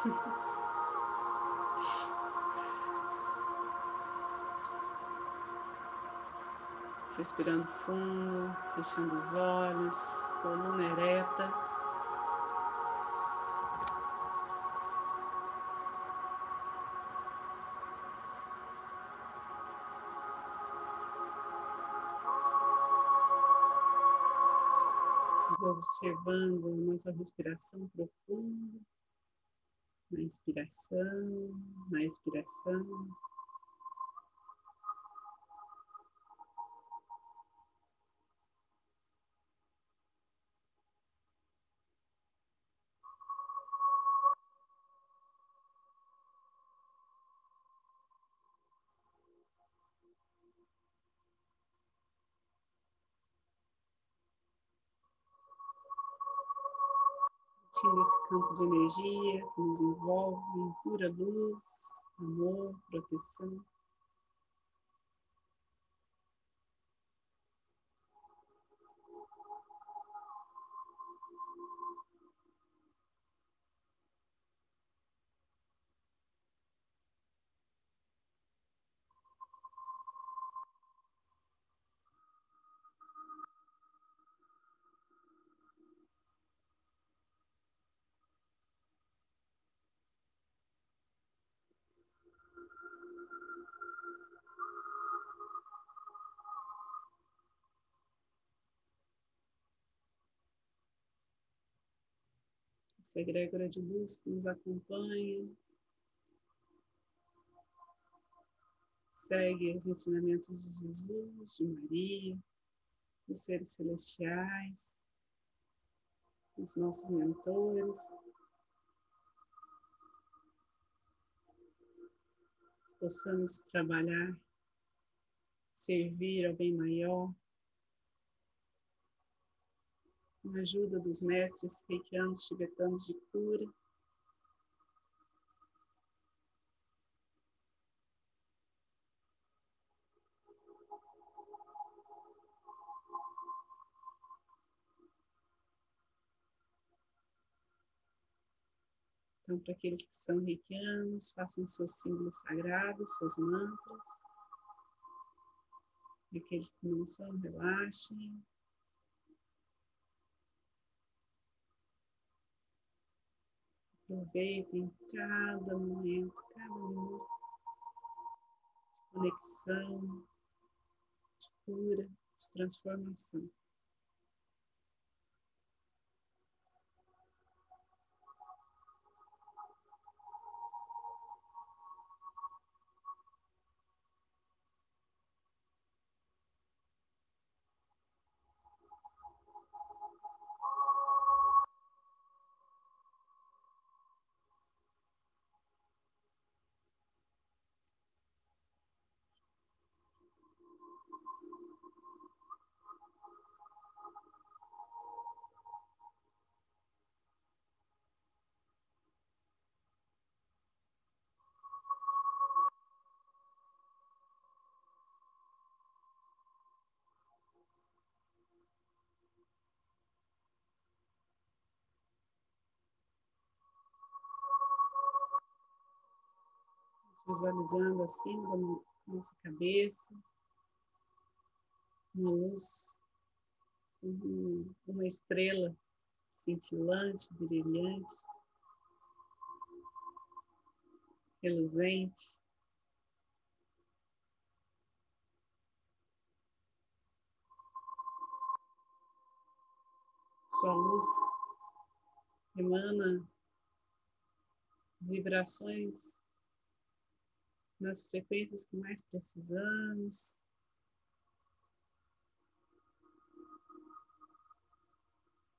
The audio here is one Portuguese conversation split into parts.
Respirando fundo, fechando os olhos, coluna ereta. observando a nossa respiração profunda, na inspiração, na expiração. Sentindo esse campo de energia que nos envolve pura luz, amor, proteção. Essa egrégora de luz que nos acompanha. Segue os ensinamentos de Jesus, de Maria, dos seres celestiais, dos nossos mentores. Possamos trabalhar, servir ao bem maior, com a ajuda dos mestres reikianos tibetanos de cura. Então, para aqueles que são reikianos, façam seus símbolos sagrados, seus mantras. Aqueles que não são, relaxem. Aproveitem cada momento, cada minuto de conexão, de cura, de transformação. Visualizando assim da nossa cabeça, uma luz, uma estrela cintilante, brilhante, reluzente. Sua luz emana vibrações nas frequências que mais precisamos.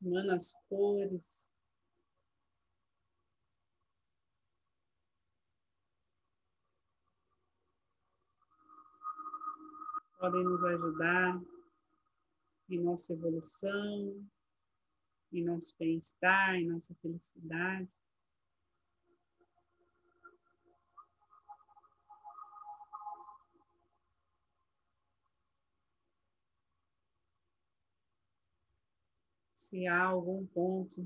Emana as cores. Podem nos ajudar em nossa evolução, em nosso bem-estar, em nossa felicidade. se há algum ponto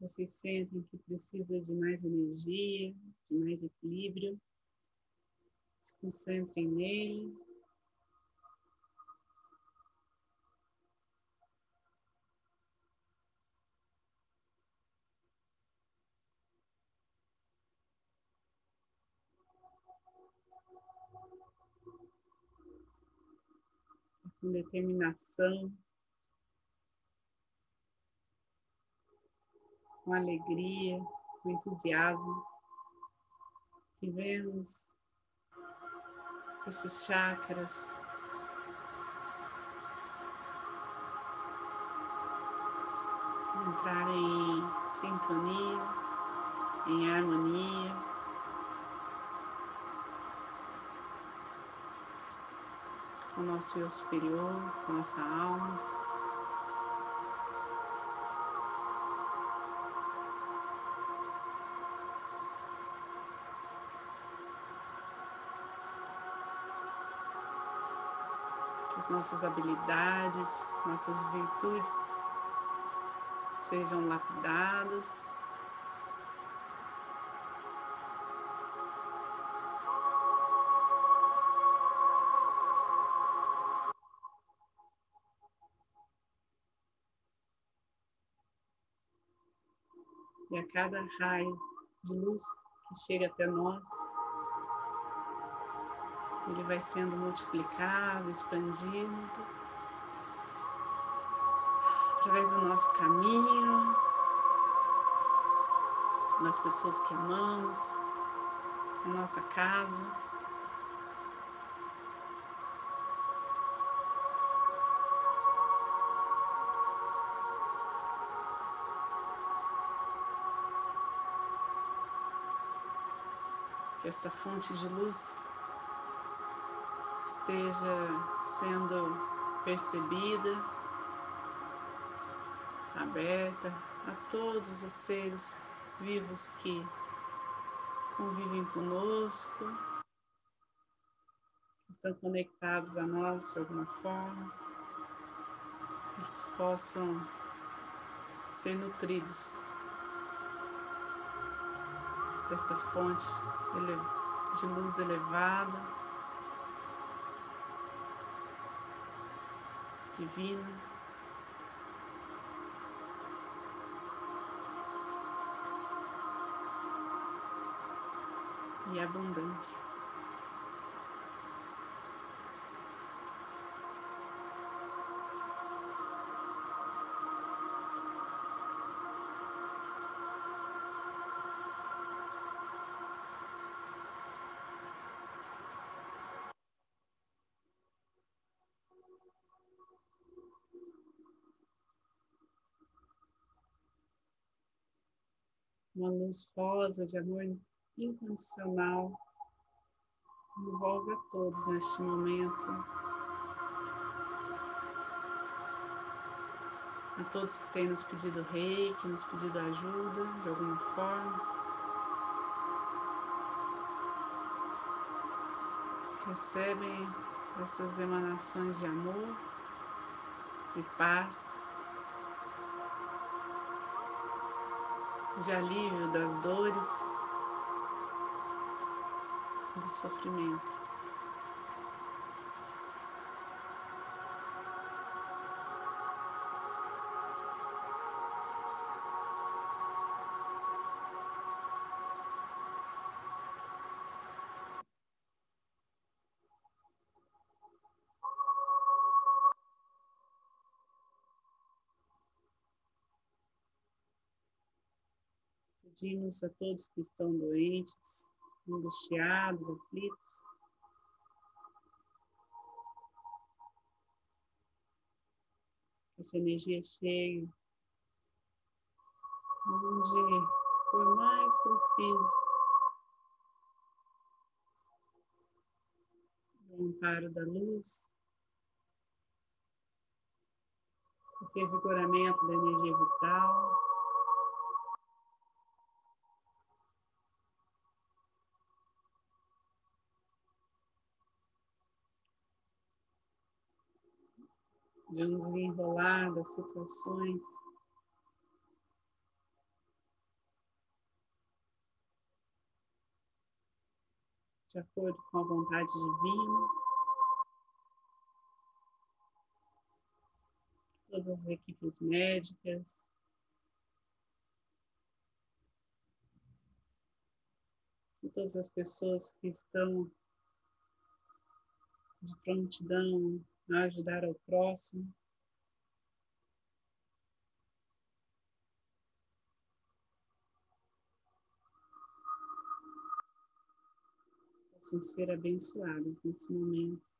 vocês sentem que precisa de mais energia, de mais equilíbrio, se concentrem nele. Com determinação, com alegria, com entusiasmo, que vemos esses chakras entrarem em sintonia, em harmonia. Com o nosso eu superior, com nossa alma. as nossas habilidades, nossas virtudes sejam lapidadas. E a cada raio de luz que chega até nós, ele vai sendo multiplicado, expandido através do nosso caminho, das pessoas que amamos, a nossa casa. Essa fonte de luz esteja sendo percebida, aberta a todos os seres vivos que convivem conosco, estão conectados a nós de alguma forma, eles possam ser nutridos desta fonte de luz elevada. divina. E abundante. Uma luz rosa de amor incondicional envolve a todos neste momento. A todos que têm nos pedido rei, que nos pedido ajuda de alguma forma. Recebem essas emanações de amor, de paz, de alívio das dores, do sofrimento. Pedimos a todos que estão doentes, angustiados, aflitos, essa energia cheia, onde for mais preciso. O amparo da luz, o revigoramento da energia vital. de um desenrolar das situações. De acordo com a vontade divina. Todas as equipes médicas, todas as pessoas que estão de prontidão a ajudar ao próximo. Possam ser abençoados nesse momento.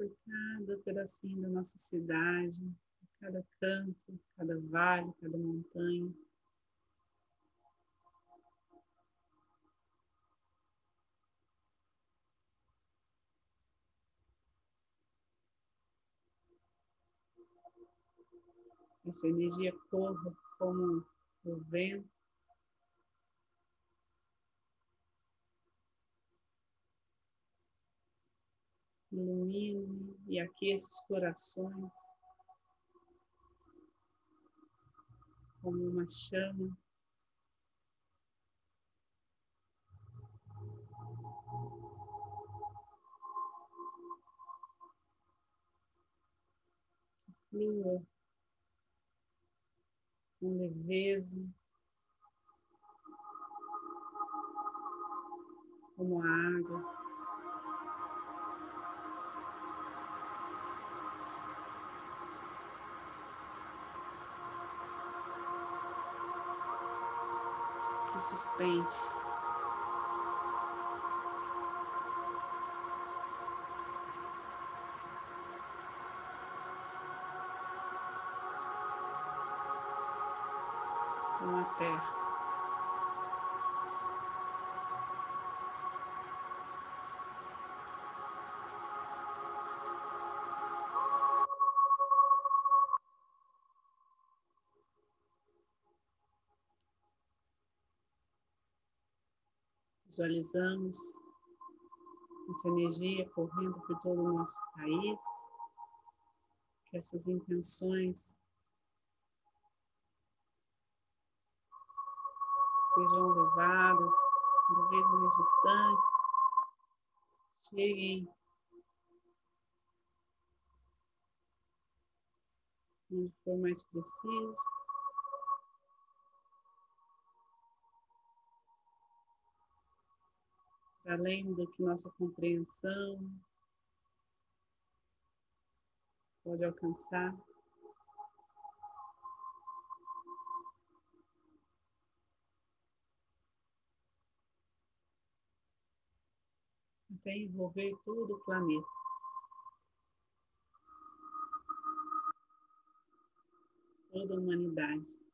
por cada pedacinho da nossa cidade, cada canto, cada vale, cada montanha. Essa energia corra como o vento ilumine e aqueça os corações como uma chama. Flua com leveza, como a água. Que sustente. Visualizamos essa energia correndo por todo o nosso país, que essas intenções sejam levadas cada vez mais distantes, cheguem onde for mais preciso. Além do que nossa compreensão pode alcançar. Até envolver todo o planeta. Toda a humanidade.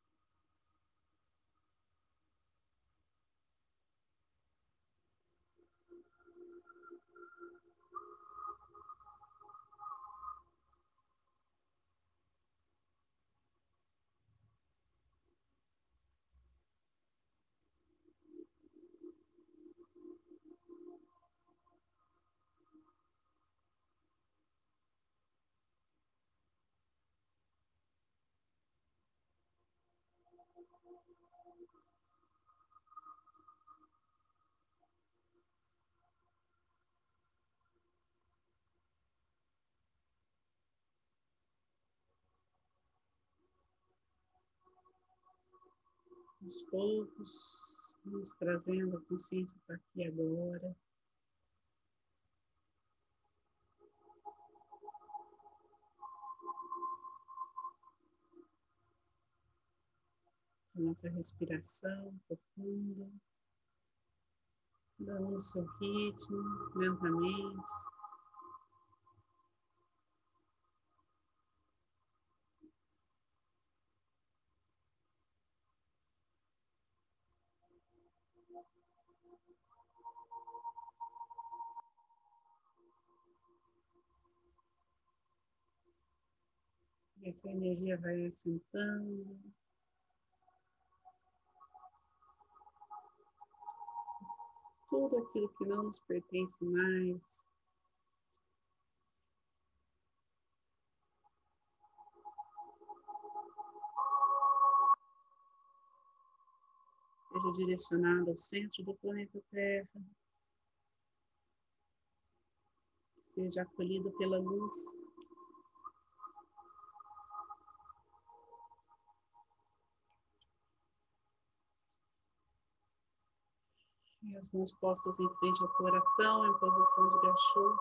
Aos poucos, vamos trazendo a consciência para aqui agora. A nossa respiração profunda, dando o seu ritmo lentamente. Essa energia vai assentando. Tudo aquilo que não nos pertence mais. Seja direcionado ao centro do planeta Terra, seja acolhido pela luz. E as mãos postas em frente ao coração, em posição de gachô.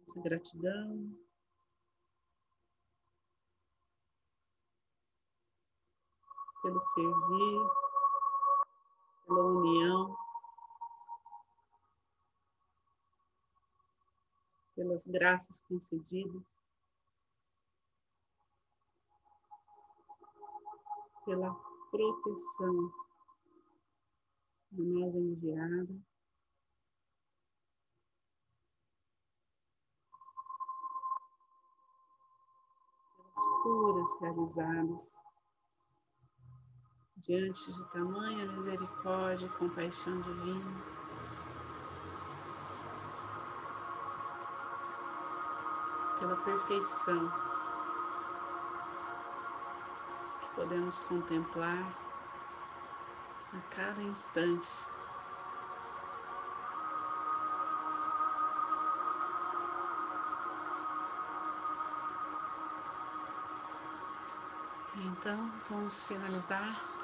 Nossa gratidão. Pelo servir, pela união. pelas graças concedidas, pela proteção a nós enviada. pelas curas realizadas diante de tamanha misericórdia e compaixão divina. pela perfeição que podemos contemplar a cada instante. Então, vamos finalizar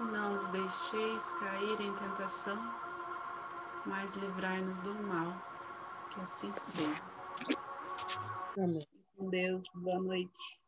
E não nos deixeis cair em tentação, mas livrai-nos do mal, que assim seja. Amém. Com Deus, boa noite.